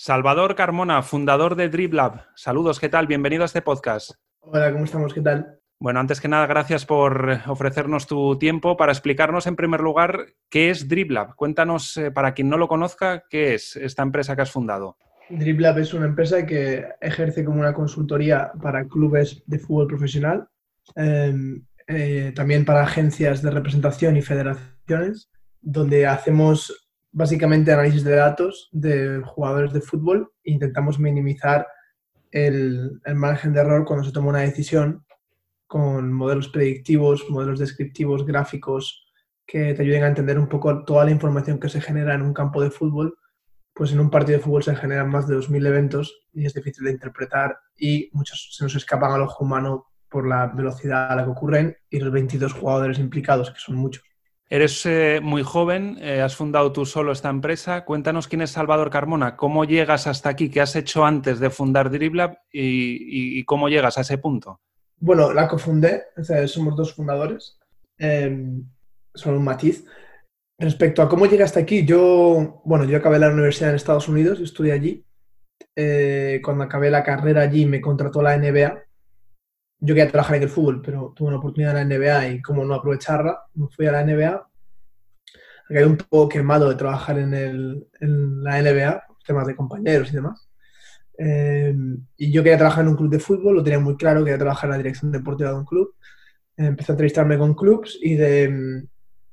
Salvador Carmona, fundador de DribLab. Saludos, ¿qué tal? Bienvenido a este podcast. Hola, ¿cómo estamos? ¿Qué tal? Bueno, antes que nada, gracias por ofrecernos tu tiempo para explicarnos en primer lugar qué es DribLab. Cuéntanos, eh, para quien no lo conozca, qué es esta empresa que has fundado. DribLab es una empresa que ejerce como una consultoría para clubes de fútbol profesional, em, eh, también para agencias de representación y federaciones, donde hacemos básicamente análisis de datos de jugadores de fútbol e intentamos minimizar el, margen de error cuando se toma una decisión con modelos predictivos, modelos descriptivos, gráficos que te ayuden a entender un poco toda la información que se genera en un campo de fútbol. Pues en un partido de fútbol se generan más de 2.000 eventos y es difícil de interpretar y muchos se nos escapan al ojo humano por la velocidad a la que ocurren y los 22 jugadores implicados, que son muchos. Eres eh, muy joven, eh, has fundado tú solo esta empresa. Cuéntanos quién es Salvador Carmona, cómo llegas hasta aquí, qué has hecho antes de fundar Driblab y, cómo llegas a ese punto. Bueno, la cofundé, somos dos fundadores, eh, un matiz. Respecto a cómo llegué hasta aquí, yo, bueno, yo acabé la universidad en Estados Unidos, estudié allí. Eh, cuando acabé la carrera allí me contrató la NBA yo quería trabajar en el fútbol, pero tuve una oportunidad en la NBA y como no aprovecharla, me fui a la NBA. Quedé un poco quemado de trabajar en, el, en la NBA, temas de compañeros y demás. Eh, y yo quería trabajar en un club de fútbol, lo tenía muy claro, quería trabajar en la dirección deportiva de un club. empecé a entrevistarme con clubs y, de,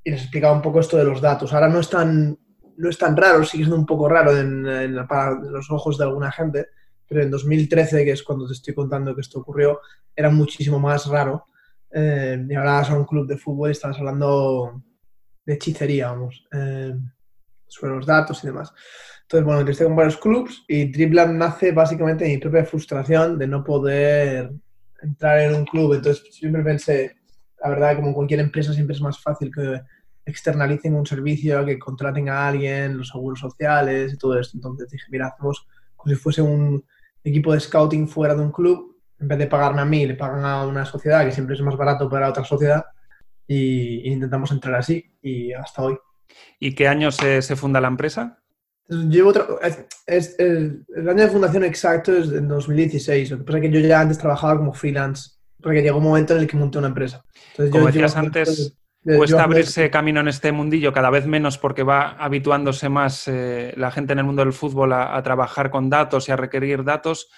y les explicaba un poco esto de los datos. Ahora no es tan, no es tan raro, sigue siendo un poco raro en, en, para los ojos de alguna gente, pero en 2013, que es cuando te estoy contando que esto ocurrió, era muchísimo más raro. Eh, y hablabas a un club de fútbol y estabas hablando de hechicería, vamos, eh, sobre los datos y demás. Entonces, bueno, estoy con varios clubs y Dribbland nace básicamente de mi propia frustración de no poder entrar en un club. Entonces, siempre pensé, la verdad, como cualquier empresa, siempre es más fácil que externalicen un servicio, que contraten a alguien, los seguros sociales y todo esto. Entonces dije, mira, hacemos como si fuese un, equipo de scouting fuera de un club, en vez de pagarme a mí, le pagan a una sociedad que siempre es más barato para otra sociedad y, intentamos entrar así y hasta hoy. ¿Y qué año se, funda la empresa? Llevo es, el, año de fundación exacto es en 2016. Lo que pasa es que yo ya antes trabajaba como freelance, porque llegó un momento en el que monté una empresa. Entonces, como decías antes, Cuesta abrirse camino en este mundillo cada vez menos porque va habituándose más eh, la gente en el mundo del fútbol a, trabajar con datos y a requerir datos,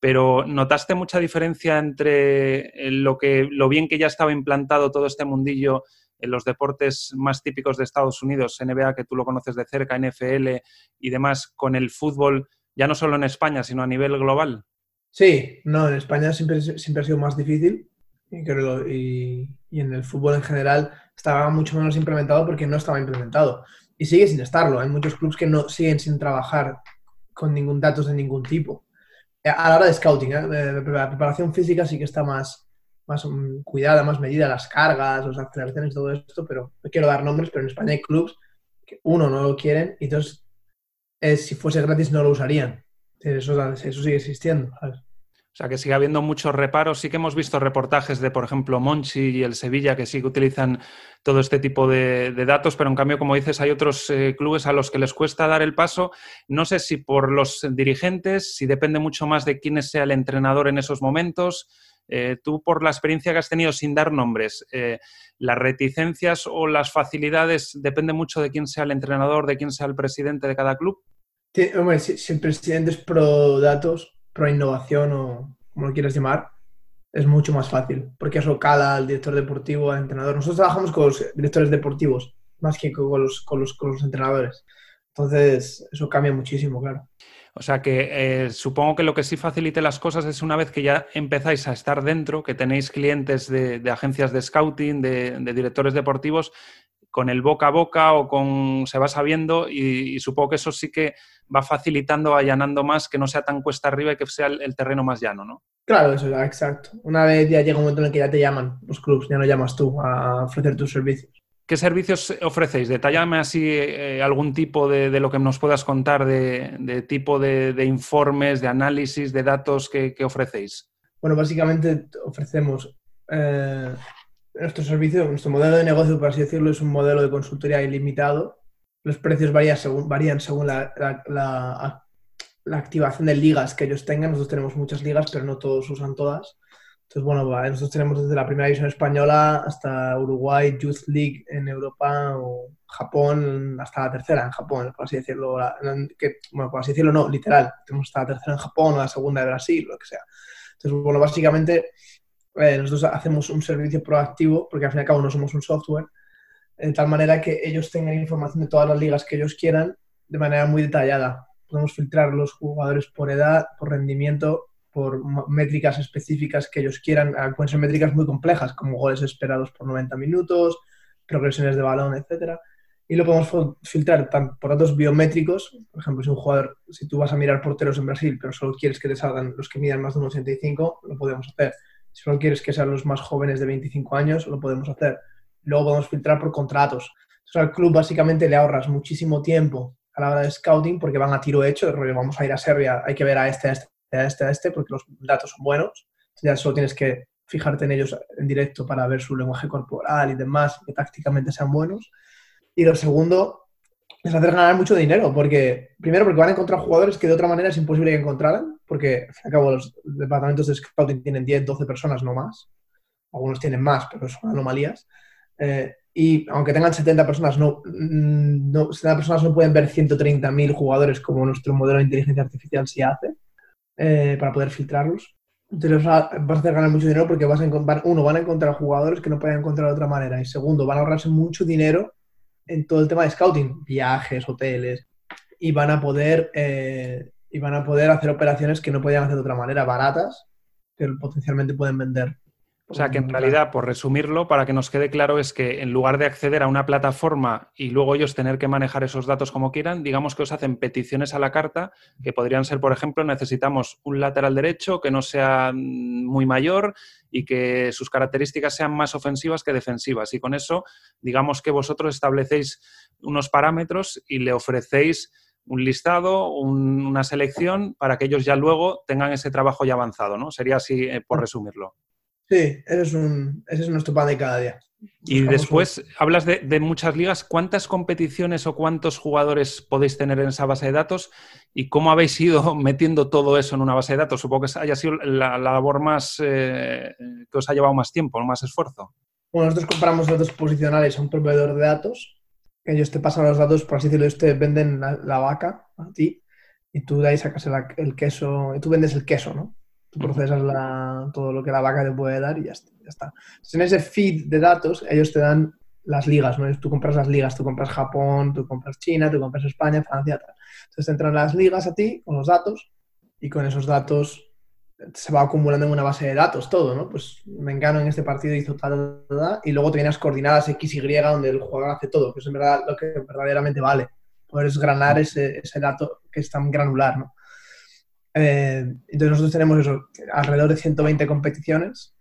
pero ¿notaste mucha diferencia entre eh, lo, que, lo bien que ya estaba implantado todo este mundillo en los deportes más típicos de Estados Unidos, NBA, que tú lo conoces de cerca, NFL y demás, con el fútbol, ya no solo en España, sino a nivel global? Sí, no, en España siempre, siempre ha sido más difícil y, y en el fútbol en general estaba mucho menos implementado porque no estaba implementado. Y sigue sin estarlo. Hay muchos clubes que no siguen sin trabajar con ningún datos de ningún tipo. Eh, a la hora de scouting, ¿eh? la preparación física sí que está más, más mm, cuidada, más medida, las cargas, las aceleraciones, todo esto, pero no quiero dar nombres, pero en España hay clubes que uno no lo quieren y dos, si fuese gratis no lo usarían. Eso sigue existiendo. O sea, que sigue habiendo muchos reparos. Sí que hemos visto reportajes de, por ejemplo, Monchi y el Sevilla que sí que utilizan todo este tipo de, datos, pero en cambio, como dices, hay otros eh, clubes a los que les cuesta dar el paso. No sé si por los dirigentes, si depende mucho más de quién sea el entrenador en esos momentos. Eh, tú, por la experiencia que has tenido sin dar nombres, eh, ¿las reticencias o las facilidades depende mucho de quién sea el entrenador, de quién sea el presidente de cada club? hombre, si el presidente es pro datos, pro innovación o como lo quieras llamar, es mucho más fácil, porque eso cala al director deportivo, al entrenador. Nosotros trabajamos con los directores deportivos más que con los, con los, con los entrenadores. Entonces, eso cambia muchísimo, claro. O sea que eh, supongo que lo que sí facilite las cosas es una vez que ya empezáis a estar dentro, que tenéis clientes de, agencias de scouting, de, directores deportivos, con el boca a boca o con se va sabiendo y, supongo que eso sí que va facilitando, allanando más, que no sea tan cuesta arriba y que sea el, terreno más llano, ¿no? Claro, eso, exacto. Una vez ya llega un momento en el que ya te llaman los clubs, ya no llamas tú a ofrecer tus servicios. ¿Qué servicios ofrecéis? Detállame así eh, algún tipo de, lo que nos puedas contar de, tipo de, informes, de análisis, de datos que, ofrecéis. Bueno, básicamente ofrecemos eh, nuestro servicio, nuestro modelo de negocio, por así decirlo, es un modelo de consultoría ilimitado. Los precios varían según, varían según la, la activación de ligas que ellos tengan. Nosotros tenemos muchas ligas, pero no todos usan todas. Entonces, bueno, nosotros tenemos desde la primera división española hasta Uruguay, Youth League en Europa o Japón hasta la tercera en Japón, por así decirlo. que, bueno, por así decirlo, no, literal. Tenemos hasta la tercera en Japón o la segunda de Brasil, lo que sea. Entonces, bueno, básicamente eh, nosotros hacemos un servicio proactivo porque al fin y al cabo no somos un software, de tal manera que ellos tengan información de todas las ligas que ellos quieran de manera muy detallada. Podemos filtrar los jugadores por edad, por rendimiento, por métricas específicas que ellos quieran. Ah, pueden ser métricas muy complejas, como goles esperados por 90 minutos, progresiones de balón, etc. Y lo podemos filtrar por datos biométricos. Por ejemplo, si un jugador, si tú vas a mirar porteros en Brasil, pero solo quieres que te salgan los que midan más de 1,85, lo podemos hacer. Si solo quieres que sean los más jóvenes de 25 años, lo podemos hacer. Luego podemos filtrar por contratos. Entonces, al club básicamente le ahorras muchísimo tiempo a la hora de scouting porque van a tiro hecho, vamos a ir a Serbia, hay que ver a este, a este, a este, a este, porque los datos son buenos. Ya solo tienes que fijarte en ellos en directo para ver su lenguaje corporal y demás, que tácticamente sean buenos. Y lo segundo es hacer ganar mucho dinero, porque primero porque van a encontrar jugadores que de otra manera es imposible que encontraran, porque al fin y al cabo los departamentos de scouting tienen 10, 12 personas no más, algunos tienen más, pero son anomalías. Eh, y aunque tengan 70 personas, no, no, 70 personas no pueden ver 130.000 jugadores como nuestro modelo de inteligencia artificial sí hace. Eh, para poder filtrarlos. Entonces vas a hacer ganar mucho dinero porque vas a encontrar, uno, van a encontrar jugadores que no pueden encontrar de otra manera y segundo, van a ahorrarse mucho dinero en todo el tema de scouting, viajes, hoteles y van a poder eh, y van a poder hacer operaciones que no podían hacer de otra manera, baratas, que potencialmente pueden vender o sea que en realidad, por resumirlo, para que nos quede claro, es que en lugar de acceder a una plataforma y luego ellos tener que manejar esos datos como quieran, digamos que os hacen peticiones a la carta, que podrían ser, por ejemplo, necesitamos un lateral derecho que no sea muy mayor y que sus características sean más ofensivas que defensivas. Y con eso, digamos que vosotros establecéis unos parámetros y le ofrecéis un listado, una selección para que ellos ya luego tengan ese trabajo ya avanzado, ¿no? Sería así, eh, por resumirlo. Sí, ese es, un, ese es nuestro pan de cada día. Y después hablas de, muchas ligas. ¿Cuántas competiciones o cuántos jugadores podéis tener en esa base de datos? ¿Y cómo habéis ido metiendo todo eso en una base de datos? Supongo que haya sido la, labor más eh, que os ha llevado más tiempo, más esfuerzo. Bueno, nosotros compramos datos posicionales a un proveedor de datos. Ellos te pasan los datos, por así decirlo, ellos te venden la, vaca a ti y tú de ahí sacas el, el queso, y tú vendes el queso, ¿no? Tú procesas todo lo que la vaca te puede dar y ya está. en ese feed de datos, ellos te dan las ligas, ¿no? Tú compras las ligas, tú compras Japón, tú compras China, tú compras España, Francia, tal. Entonces te entran las ligas a ti con los datos y con esos datos se va acumulando en una base de datos todo, ¿no? Pues me engano en este partido hizo tal, tal, y luego te vienes coordinadas X, Y donde el jugador hace todo, que es en verdad lo que verdaderamente vale. Poder esgranar ese, ese dato que es tan granular, ¿no? Eh, entonces nosotros tenemos eso, alrededor de 120 competiciones.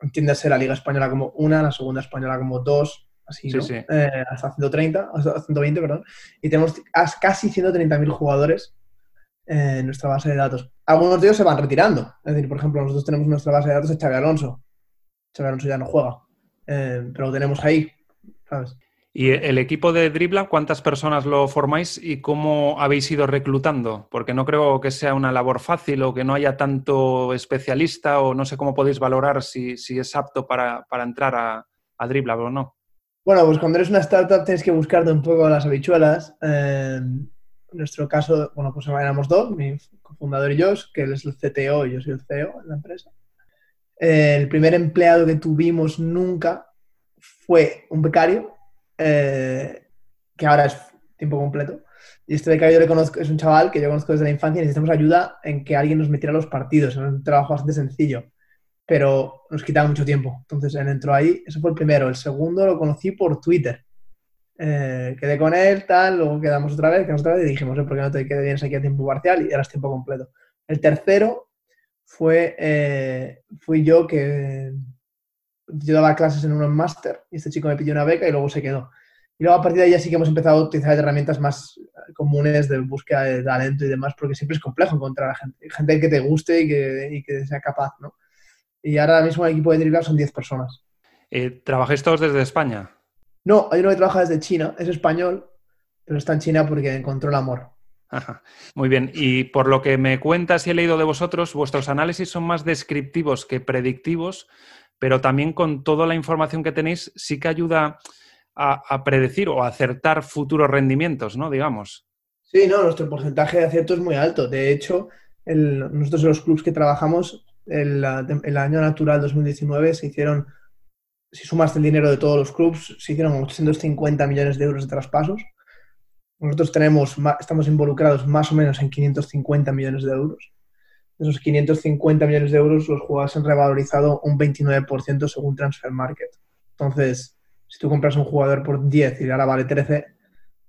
Entiéndase la Liga Española como una, la Segunda Española como dos, así, ¿no? Eh, hasta 130, hasta 120, perdón. Y tenemos casi 130.000 jugadores en nuestra base de datos. Algunos de ellos se van retirando. Es decir, por ejemplo, nosotros tenemos nuestra base de datos de Xavi Alonso. Xavi Alonso ya no juega, eh, pero lo tenemos ahí, ¿sabes? ¿Y el equipo de Dribla, cuántas personas lo formáis y cómo habéis ido reclutando? Porque no creo que sea una labor fácil o que no haya tanto especialista o no sé cómo podéis valorar si, es apto para, entrar a, a Dribla o no. Bueno, pues cuando eres una startup tienes que buscarte un poco las habichuelas. en nuestro caso, bueno, pues éramos dos, mi cofundador y yo, que él es el CTO y yo soy el CEO de la empresa. el primer empleado que tuvimos nunca fue un becario eh, que ahora es tiempo completo. Y este becario yo conozco, es un chaval que yo conozco desde la infancia y necesitamos ayuda en que alguien nos metiera los partidos. Es un trabajo bastante sencillo, pero nos quitaba mucho tiempo. Entonces él entró ahí, eso fue el primero. El segundo lo conocí por Twitter. Eh, quedé con él, tal, luego quedamos otra vez, quedamos otra vez y dijimos, ¿por qué no te quedes aquí a tiempo parcial? Y es tiempo completo. El tercero fue, eh, fui yo que yo daba clases en un máster y este chico me pidió una beca y luego se quedó. Y luego a partir de ahí ya sí que hemos empezado a utilizar herramientas más eh, comunes de búsqueda de talento y demás, porque siempre es complejo encontrar a gente, gente que te guste y que, y que sea capaz, ¿no? Y ahora mismo el equipo de Driblar son 10 personas. Eh, ¿Trabajáis todos desde España? No, hay uno que trabaja desde China, es español, pero está en China porque encontró el amor. Muy bien. Y por lo que me cuentas y he leído de vosotros, vuestros análisis son más descriptivos que predictivos, pero también con toda la información que tenéis sí que ayuda a, predecir o a acertar futuros rendimientos, ¿no? Digamos. Sí, no, nuestro porcentaje de acierto es muy alto. De hecho, nosotros en los clubes que trabajamos, el, el, año natural 2019 se hicieron, si sumas el dinero de todos los clubes, se hicieron 850 millones de euros de traspasos. Nosotros tenemos, estamos involucrados más o menos en 550 millones de euros. De esos 550 millones de euros, los jugadores han revalorizado un 29% según Transfer Market. Entonces, si tú compras un jugador por 10 y ahora vale 13,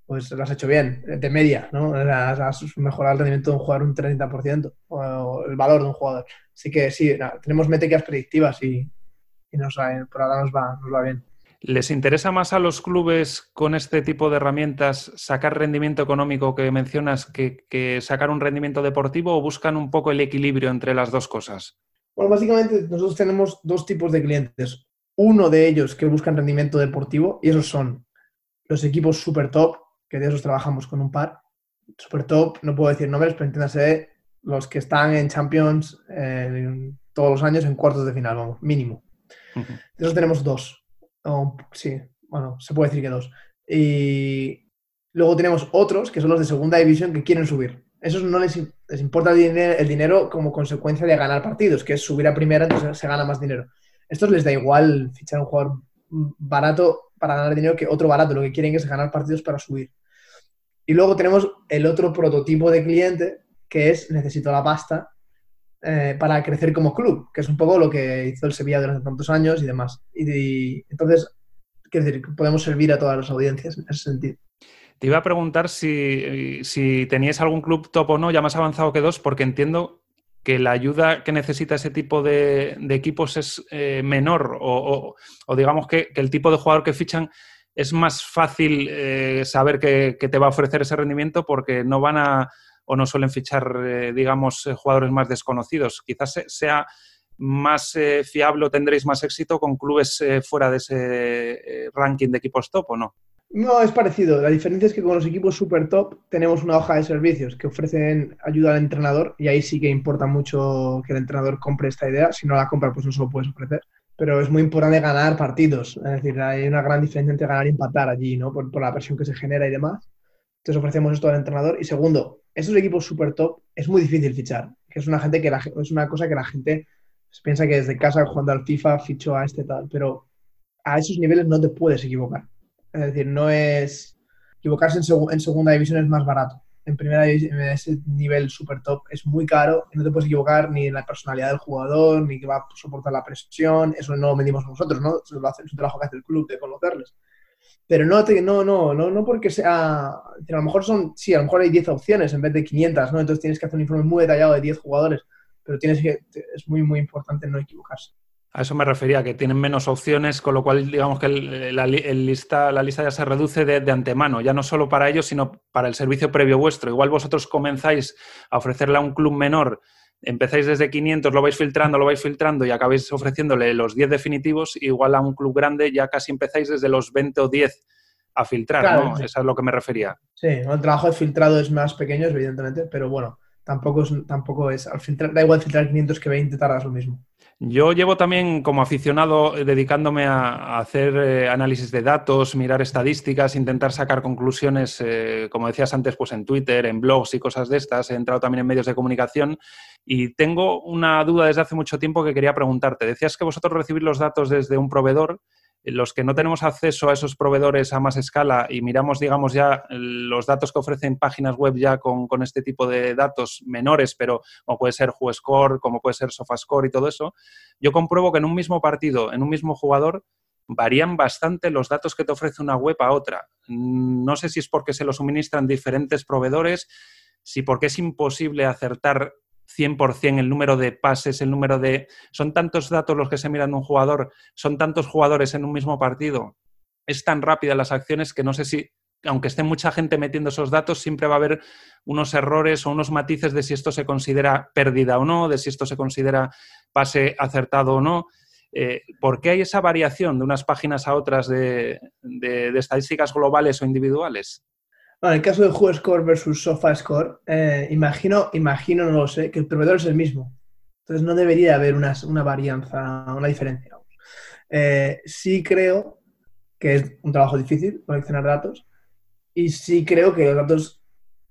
pues lo has hecho bien, de media, ¿no? Has mejorado el rendimiento de un jugador un 30%, o el valor de un jugador. Así que sí, tenemos métricas predictivas y, nos por ahora nos va, nos va bien. ¿Les interesa más a los clubes con este tipo de herramientas sacar rendimiento económico que mencionas que, que, sacar un rendimiento deportivo o buscan un poco el equilibrio entre las dos cosas? Bueno, básicamente nosotros tenemos dos tipos de clientes. Uno de ellos que buscan rendimiento deportivo y esos son los equipos super top que de esos trabajamos con un par. Super top, no puedo decir nombres, pero entiéndase los que están en Champions eh, todos los años en cuartos de final, vamos, mínimo. De esos tenemos dos. Sí, bueno, se puede decir que dos. Y luego tenemos otros que son los de segunda división que quieren subir. Esos no les, les importa el dinero, el dinero, como consecuencia de ganar partidos, que es subir a primera, entonces se gana más dinero. Estos les da igual fichar un jugador barato para ganar dinero que otro barato. Lo que quieren es ganar partidos para subir. Y luego tenemos el otro prototipo de cliente, que es necesito la pasta eh, para crecer como club, que es un poco lo que hizo el Sevilla durante tantos años y demás. Y, entonces, quiero decir, podemos servir a todas las audiencias en ese sentido. Te iba a preguntar si, si teníais algún club top o no, ya más avanzado que dos, porque entiendo que la ayuda que necesita ese tipo de, equipos es eh, menor o, digamos que, el tipo de jugador que fichan es más fácil eh, saber que, te va a ofrecer ese rendimiento porque no van a o no suelen fichar, eh, digamos, jugadores más desconocidos. Quizás sea más fiable o tendréis más éxito con clubes fuera de ese ranking de equipos top o no. No, es parecido. La diferencia es que con los equipos super top tenemos una hoja de servicios que ofrecen ayuda al entrenador y ahí sí que importa mucho que el entrenador compre esta idea. Si no la compra, pues no se lo puedes ofrecer. Pero es muy importante ganar partidos. Es decir, hay una gran diferencia entre ganar y empatar allí, ¿no? Por, la presión que se genera y demás. Entonces ofrecemos esto al entrenador. Y segundo, estos equipos super top es muy difícil fichar. Que es una gente que es una cosa que la gente piensa que desde casa jugando al FIFA fichó a este tal. Pero a esos niveles no te puedes equivocar. Es decir, no es. Equivocarse en, segunda división es más barato. En primera división, en ese nivel super top, es muy caro y no te puedes equivocar ni en la personalidad del jugador, ni que va a soportar la presión. Eso no lo medimos nosotros, ¿no? Eso lo hace, es un trabajo que hace el club de conocerles. Pero no, no, no, no, no porque sea. A lo mejor son. Sí, a lo mejor hay 10 opciones en vez de 500, ¿no? Entonces tienes que hacer un informe muy detallado de 10 jugadores. Pero tienes que. Es muy, muy importante no equivocarse. A eso me refería, que tienen menos opciones, con lo cual digamos que la, lista, la lista ya se reduce de, antemano, ya no solo para ellos, sino para el servicio previo vuestro. Igual vosotros comenzáis a ofrecerle a un club menor, empezáis desde 500, lo vais filtrando, lo vais filtrando y acabáis ofreciéndole los 10 definitivos, igual a un club grande ya casi empezáis desde los 20 o 10 a filtrar, ¿no? Eso es lo que me refería. Sí, el trabajo de filtrado es más pequeño, evidentemente, pero bueno, tampoco es, tampoco es al filtrar, da igual filtrar 500 que 20, tardas lo mismo. Yo llevo también como aficionado eh, dedicándome a, hacer eh, análisis de datos, mirar estadísticas, intentar sacar conclusiones, eh, como decías antes, pues en Twitter, en blogs y cosas de estas. He entrado también en medios de comunicación y tengo una duda desde hace mucho tiempo que quería preguntarte. Decías que vosotros recibís los datos desde un proveedor los que no tenemos acceso a esos proveedores a más escala y miramos, digamos, ya los datos que ofrecen páginas web ya con, este tipo de datos menores, pero como puede ser WhoScore, como puede ser SofaScore y todo eso, yo compruebo que en un mismo partido, en un mismo jugador, varían bastante los datos que te ofrece una web a otra. No sé si es porque se lo suministran diferentes proveedores, si porque es imposible acertar 100% el número de pases, el número de... Son tantos datos los que se miran de un jugador, son tantos jugadores en un mismo partido, es tan rápida las acciones que no sé si, aunque esté mucha gente metiendo esos datos, siempre va a haber unos errores o unos matices de si esto se considera pérdida o no, de si esto se considera pase acertado o no. Eh, ¿Por qué hay esa variación de unas páginas a otras de estadísticas globales o individuales? En el caso de WhoScore versus SofaScore, eh, imagino, imagino, no lo sé, que el proveedor es el mismo. Entonces no debería haber una, una varianza, una diferencia. Eh, sí creo que es un trabajo difícil coleccionar datos y sí creo que los datos,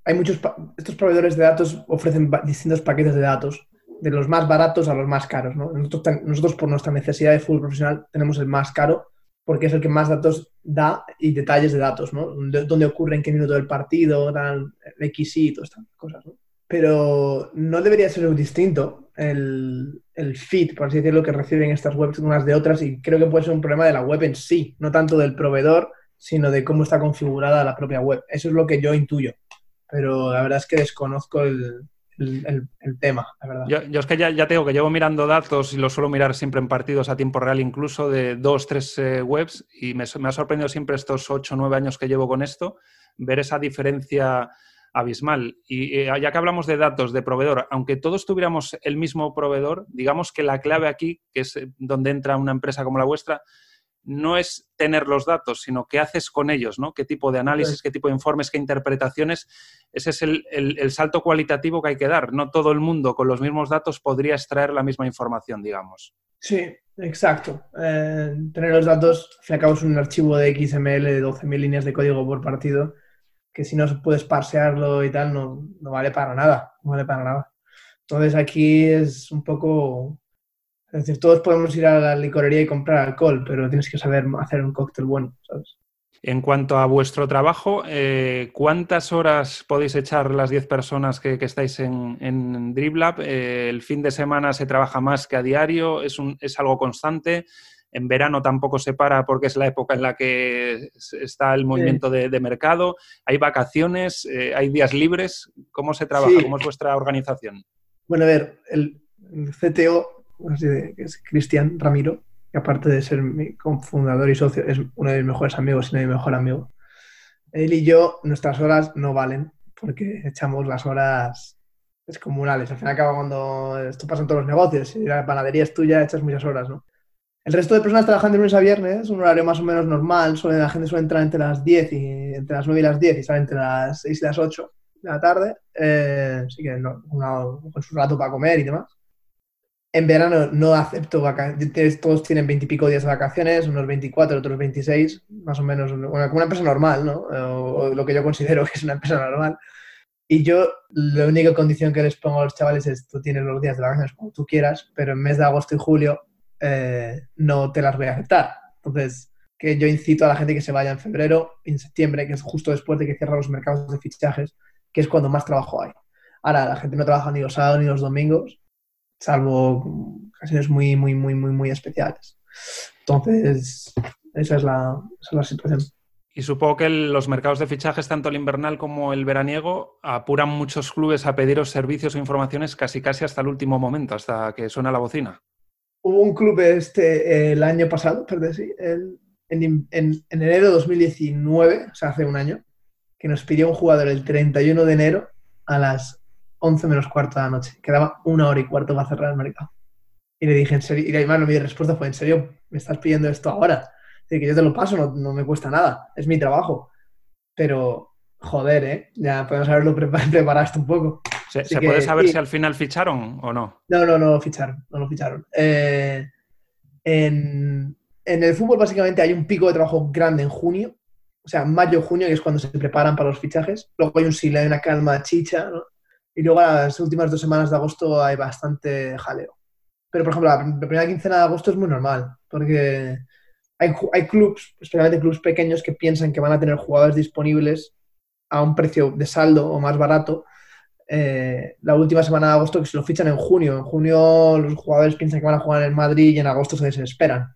hay muchos, estos proveedores de datos ofrecen distintos paquetes de datos, de los más baratos a los más caros. Nosotros, nosotros por nuestra necesidad de fútbol profesional tenemos el más caro porque es el que más datos da y detalles de datos, ¿no? Dónde ocurre, en qué minuto del partido, XY, todas estas cosas, ¿no? Pero no debería ser distinto el, el feed, por así decirlo, que reciben estas webs unas de otras y creo que puede ser un problema de la web en sí, no tanto del proveedor, sino de cómo está configurada la propia web. Eso es lo que yo intuyo, pero la verdad es que desconozco el, el, tema, la verdad. Yo, es que ya, ya tengo que llevo mirando datos y lo suelo mirar siempre en partidos a tiempo real, incluso de dos, tres eh, webs, y me, ha sorprendido siempre estos ocho, nueve años que llevo con esto, ver esa diferencia abismal. Y eh, ya que hablamos de datos de proveedor, aunque todos tuviéramos el mismo proveedor, digamos que la clave aquí, que es eh, donde entra una empresa como la vuestra, no es tener los datos, sino qué haces con ellos, ¿no? Qué tipo de análisis, qué tipo de informes, qué interpretaciones. Ese es el, salto cualitativo que hay que dar. No todo el mundo con los mismos datos podría extraer la misma información, digamos. Sí, exacto. Eh, tener los datos, al fin y al cabo, es un archivo de XML de 12.000 líneas de código por partido, que si no puedes parsearlo y tal, no, no vale para nada. No vale para nada. Entonces aquí es un poco es decir, todos podemos ir a la licorería y comprar alcohol, pero tienes que saber hacer un cóctel bueno, ¿sabes? En cuanto a vuestro trabajo, eh, ¿cuántas horas podéis echar las 10 personas que, estáis en, en DribLab? Eh, ¿El fin de semana se trabaja más que a diario? ¿Es, un, ¿Es algo constante? En verano tampoco se para porque es la época en la que está el movimiento de, mercado. ¿Hay vacaciones? Eh, ¿Hay días libres? ¿Cómo se trabaja? ¿Cómo es vuestra organización? Bueno, a ver, el CTO es Cristian Ramiro, que aparte de ser mi cofundador y socio, es uno de mis mejores amigos y no mi mejor amigo. Él y yo, nuestras horas no valen, porque echamos las horas descomunales. Al final acaba cuando esto pasa en todos los negocios, si la panadería es tuya, echas muchas horas, ¿no? El resto de personas trabajan de lunes a viernes, un horario más o menos normal, suele, la gente suele entrar entre las 10 y entre las 9 y las 10 y sale entre las 6 y las 8 de la tarde, eh, así que con su rato para comer y demás. En verano no acepto vacaciones, todos tienen veintipico días de vacaciones, unos 24, otros 26, más o menos, como una empresa normal, ¿no? Lo que yo considero que es una empresa normal. Y yo, la única condición que les pongo a los chavales es, tú tienes los días de vacaciones como tú quieras, pero en mes de agosto y julio eh, no te las voy a aceptar. Entonces, que yo incito a la gente que se vaya en febrero, en septiembre, que es justo después de que cierran los mercados de fichajes, que es cuando más trabajo hay. Ahora, la gente no trabaja ni los sábados ni los domingos, salvo ocasiones muy, muy, muy, muy, muy especiales. Entonces, esa es la, situación. Y supongo que los mercados de fichajes, tanto el invernal como el veraniego, apuran muchos clubes a pediros servicios o informaciones casi casi hasta el último momento, hasta que suena la bocina. Hubo un club este el año pasado, perdón, sí, en, en, en, enero de 2019, o sea, hace un año, que nos pidió un jugador el 31 de enero a las 11 menos cuarto de la noche. Quedaba una hora y cuarto para cerrar el mercado. Y le dije, en serio, y además mi respuesta fue, ¿en serio me estás pidiendo esto ahora? De que yo te lo paso, no, me cuesta nada, es mi trabajo. Pero, joder, ¿eh? Ya podemos haberlo preparado esto un poco. ¿Se, puede saber si al final ficharon o no? No, no, no lo ficharon, no lo ficharon. Eh, en, en el fútbol básicamente hay un pico de trabajo grande en junio, o sea, mayo, junio, que es cuando se preparan para los fichajes. Luego hay un silencio, una calma chicha, ¿no? Y luego las últimas dos semanas de agosto hay bastante jaleo. Pero, por ejemplo, la primera quincena de agosto es muy normal, porque hay, hay clubs, especialmente clubs pequeños, que piensan que van a tener jugadores disponibles a un precio de saldo o más barato eh, la última semana de agosto que se lo fichan en junio. En junio los jugadores piensan que van a jugar en Madrid y en agosto se desesperan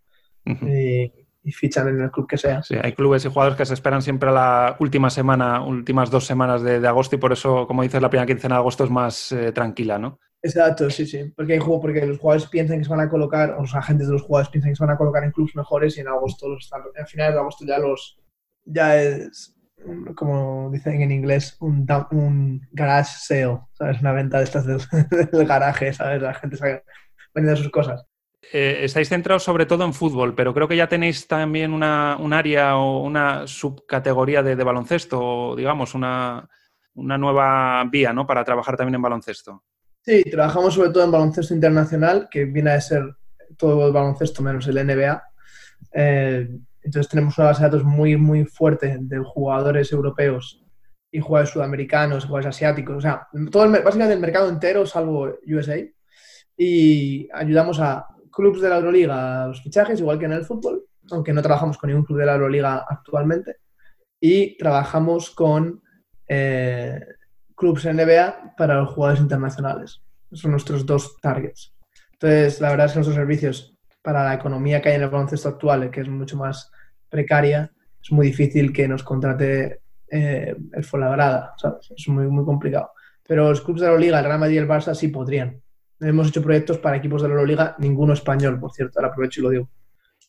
y fichan en el club que sea. Sí, hay clubes y jugadores que se esperan siempre a la última semana, últimas dos semanas de, agosto y por eso, como dices, la primera quincena de agosto es más eh, tranquila, ¿no? Exacto, sí, sí. Porque hay juego, porque los jugadores piensan que se van a colocar, o los agentes de los jugadores piensan que se van a colocar en clubes mejores y en agosto, los, a finales de agosto ya los, ya es, como dicen en inglés, un, un garage sale, ¿sabes? Una venta de estas del, del garaje, ¿sabes? La gente vendiendo sus cosas. Eh, estáis centrados sobre todo en fútbol, pero creo que ya tenéis también una, un área o una subcategoría de, baloncesto, digamos, una, una, nueva vía ¿no? para trabajar también en baloncesto. Sí, trabajamos sobre todo en baloncesto internacional, que viene a ser todo el baloncesto menos el NBA. Eh, entonces tenemos una base de datos muy, muy fuerte de jugadores europeos y jugadores sudamericanos, jugadores asiáticos, o sea, todo básicamente el mercado entero, salvo USA. Y ayudamos a clubes de la Euroliga los fichajes, igual que en el fútbol, aunque no trabajamos con ningún club de la Euroliga actualmente. Y trabajamos con eh, clubes NBA para los jugadores internacionales. Son nuestros dos targets. Entonces, la verdad es que nuestros servicios para la economía que hay en el baloncesto actual, que es mucho más precaria, es muy difícil que nos contrate eh, el Fuenlabrada, ¿sabes? Es muy, muy complicado. Pero los clubes de la Liga, el Real Madrid y el Barça sí podrían. Hemos hecho proyectos para equipos de la Euroliga, ninguno español, por cierto, ahora aprovecho y lo digo.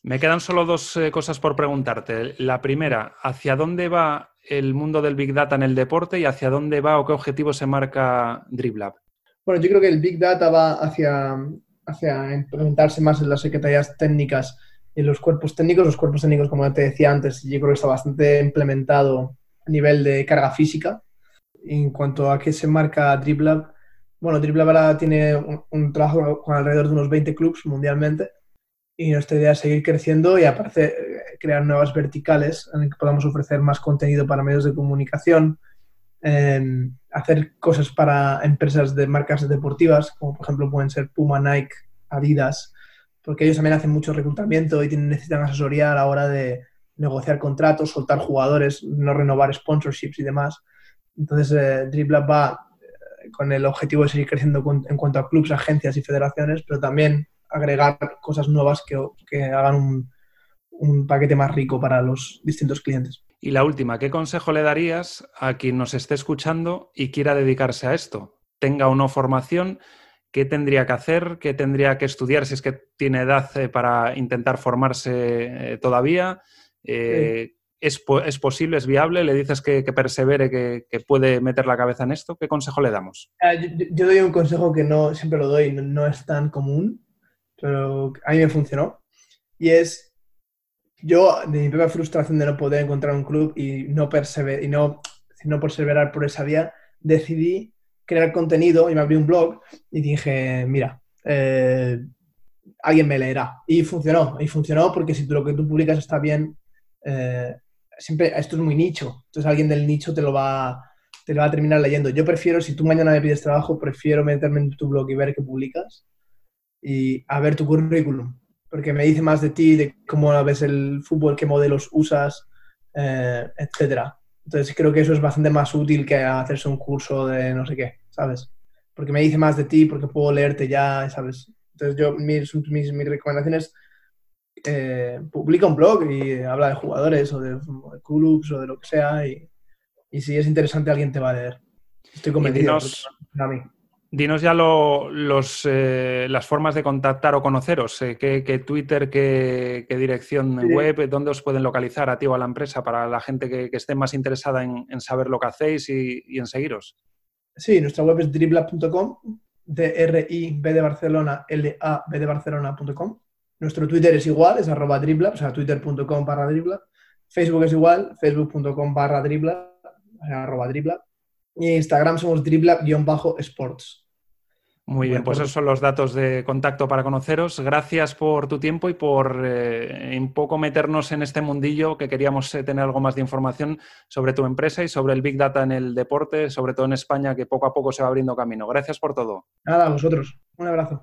Me quedan solo dos eh, cosas por preguntarte. La primera, ¿hacia dónde va el mundo del Big Data en el deporte y hacia dónde va o qué objetivo se marca DribLab? Bueno, yo creo que el Big Data va hacia, hacia implementarse más en las secretarías técnicas y en los cuerpos técnicos. Los cuerpos técnicos, como te decía antes, yo creo que está bastante implementado a nivel de carga física. En cuanto a qué se marca DribLab, bueno, Triple ahora tiene un, trabajo con alrededor de unos 20 clubes mundialmente y nuestra idea es seguir creciendo y aparte crear nuevas verticales en las que podamos ofrecer más contenido para medios de comunicación, em, hacer cosas para empresas de marcas deportivas, como por ejemplo pueden ser Puma, Nike, Adidas, porque ellos también hacen mucho reclutamiento y necesitan asesoría a la hora de negociar contratos, soltar jugadores, no renovar sponsorships y demás. Entonces, eh, va con el objetivo de seguir creciendo en cuanto a clubes, agencias y federaciones, pero también agregar cosas nuevas que, que hagan un, un paquete más rico para los distintos clientes. Y la última, ¿qué consejo le darías a quien nos esté escuchando y quiera dedicarse a esto? Tenga o no formación, ¿qué tendría que hacer? ¿Qué tendría que estudiar si es que tiene edad eh, para intentar formarse eh, todavía? Eh, ¿Es, posible, es viable? ¿Le dices que, persevere, que, puede meter la cabeza en esto? ¿Qué consejo le damos? Ah, yo, doy un consejo que no siempre lo doy, no, es tan común, pero a mí me funcionó. Y es, yo, de mi propia frustración de no poder encontrar un club y no, persever, y no, no perseverar por esa vía, decidí crear contenido y me abrí un blog y dije, mira, eh, alguien me leerá. Y funcionó, y funcionó porque si lo que tú publicas está bien, eh, siempre esto es muy nicho, entonces alguien del nicho te lo va te va a terminar leyendo. Yo prefiero, si tú mañana me pides trabajo, prefiero meterme en tu blog y ver qué publicas y a ver tu currículum, porque me dice más de ti, de cómo ves el fútbol, qué modelos usas, eh, etcétera. Entonces creo que eso es bastante más útil que hacerse un curso de no sé qué, ¿sabes? Porque me dice más de ti, porque puedo leerte ya, ¿sabes? Entonces yo, mis, mis recomendaciones eh, publica un blog y habla de jugadores o de, clubs o de lo que sea y, si es interesante alguien te va a leer. Estoy convencido. Dinos, ya los, eh, las formas de contactar o conoceros. Eh, ¿qué, Twitter, qué, dirección web, dónde os pueden localizar a ti o a la empresa para la gente que, esté más interesada en, saber lo que hacéis y, en seguiros? Sí, nuestra web es driblab.com, D-R-I-B de Barcelona, L-A-B de Barcelona.com. Nuestro Twitter es igual, es arroba dribla, o sea, twitter.com barra dribla. Facebook es igual, facebook.com barra dribla, arroba dribla. Y Instagram somos dribla-sports. Muy bien, pues esos son los datos de contacto para conoceros. Gracias por tu tiempo y por eh, un poco meternos en este mundillo que queríamos eh, tener algo más de información sobre tu empresa y sobre el Big Data en el deporte, sobre todo en España, que poco a poco se va abriendo camino. Gracias por todo. Nada, a vosotros. Un abrazo.